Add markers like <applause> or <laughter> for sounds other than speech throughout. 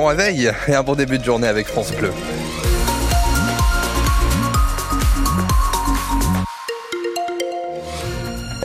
bon réveil et un bon début de journée avec France Bleu.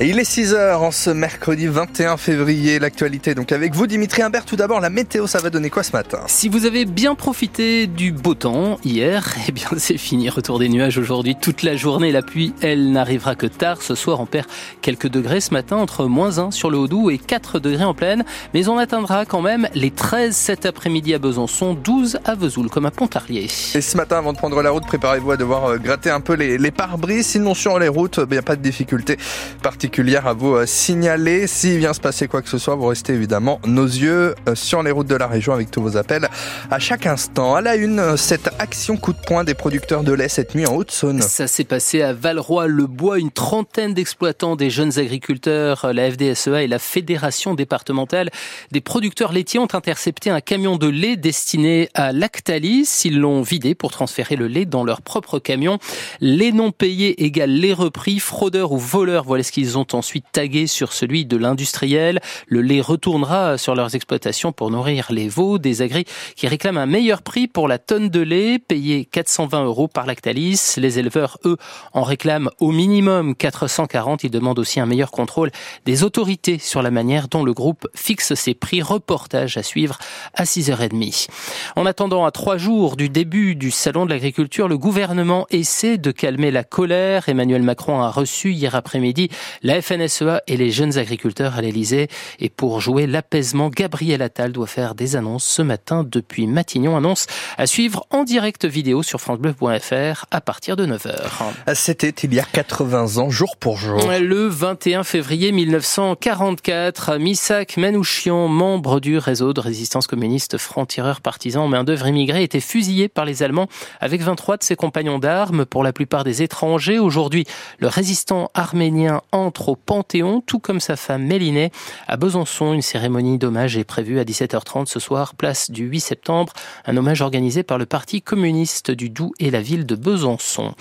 Il est 6h en ce mercredi 21 février. L'actualité donc avec vous Dimitri Imbert. Tout d'abord la météo, ça va donner quoi ce matin? Si vous avez bien profité du beau temps hier, <laughs> eh bien c'est fini. Retour des nuages aujourd'hui toute la journée. La pluie, elle n'arrivera que tard. Ce soir on perd quelques degrés ce matin entre moins 1 sur le Haut-Doubs et 4 degrés en pleine. Mais on atteindra quand même les 13 cet après-midi à Besançon, 12 à Vesoul comme à Pontarlier. Et ce matin avant de prendre la route, préparez-vous à devoir euh, gratter un peu les, les pare-brises. Sinon sur les routes, il n'y a pas de difficulté particulière à vous euh, signaler. S'il vient se passer quoi que ce soit, vous restez évidemment nos yeux euh, sur les routes de la région avec tous vos appels à chaque instant. À la une, euh, cette action coup de poing des producteurs de lait cette nuit en Haute-Saône. Ça s'est passé à Valroy-le-Bois. Une trentaine d'exploitants des jeunes agriculteurs, la FDSEA et la Fédération départementale des producteurs laitiers ont intercepté un camion de lait destiné à Lactalis. Ils l'ont vidé pour transférer le lait dans leur propre camion. Les non payés égale les repris, fraudeurs ou voleurs, voilà ce qu'ils ont ensuite tagué sur celui de l'industriel. Le lait retournera sur leurs exploitations pour nourrir les veaux. Des agris qui réclament un meilleur prix pour la tonne de lait, payé 420 euros par Lactalis. Les éleveurs, eux, en réclament au minimum 440. Ils demandent aussi un meilleur contrôle des autorités sur la manière dont le groupe fixe ses prix. Reportage à suivre à 6h30. En attendant, à trois jours du début du salon de l'agriculture, le gouvernement essaie de calmer la colère. Emmanuel Macron a reçu hier après-midi la FNSEA et les jeunes agriculteurs à l'Elysée. Et pour jouer l'apaisement, Gabriel Attal doit faire des annonces ce matin depuis Matignon. Annonce à suivre en direct vidéo sur francebleu.fr à partir de 9h. C'était il y a 80 ans, jour pour jour. Le 21 février 1944, Misak Manouchian, membre du réseau de résistance communiste franc-tireur partisan main d'œuvre immigré, était fusillé par les Allemands avec 23 de ses compagnons d'armes, pour la plupart des étrangers. Aujourd'hui, le résistant arménien entre au Panthéon, tout comme sa femme Mélinée. À Besançon, une cérémonie d'hommage est prévue à 17h30 ce soir, place du 8 septembre. Un hommage organisé par le Parti communiste du Doubs et la ville de Besançon.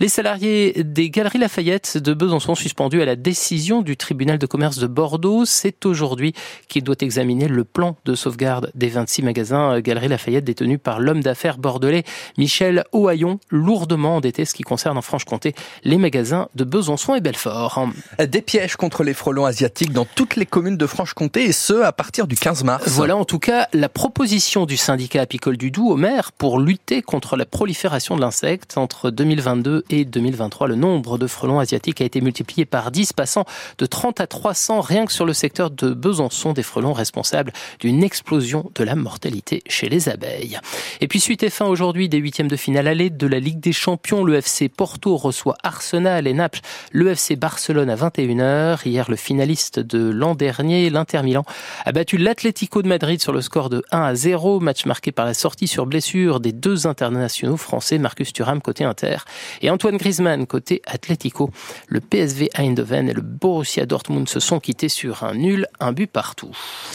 Les salariés des Galeries Lafayette de Besançon suspendus à la décision du tribunal de commerce de Bordeaux. C'est aujourd'hui qu'il doit examiner le plan de sauvegarde des 26 magasins Galeries Lafayette détenus par l'homme d'affaires bordelais Michel Ohaillon, lourdement endetté, ce qui concerne en Franche-Comté les magasins de Besançon et Belfort. Des pièges contre les frelons asiatiques dans toutes les communes de Franche-Comté et ce à partir du 15 mars. Voilà en tout cas la proposition du syndicat apicole du Doubs au maire pour lutter contre la prolifération de l'insecte. Entre 2022 et 2023, le nombre de frelons asiatiques a été multiplié par 10, passant de 30 à 300 rien que sur le secteur de Besançon, des frelons responsables d'une explosion de la mortalité chez les abeilles. Et puis suite et fin aujourd'hui des huitièmes de finale allée de la Ligue des Champions, le FC Porto reçoit Arsenal et Naples, le FC Barcelone à 21h. Hier, le finaliste de l'an dernier, l'Inter Milan, a battu l'Atlético de Madrid sur le score de 1 à 0, match marqué par la sortie sur blessure des deux internationaux français, Marcus Thuram côté Inter et Antoine Griezmann côté Atlético. Le PSV Eindhoven et le Borussia Dortmund se sont quittés sur un nul, un but partout.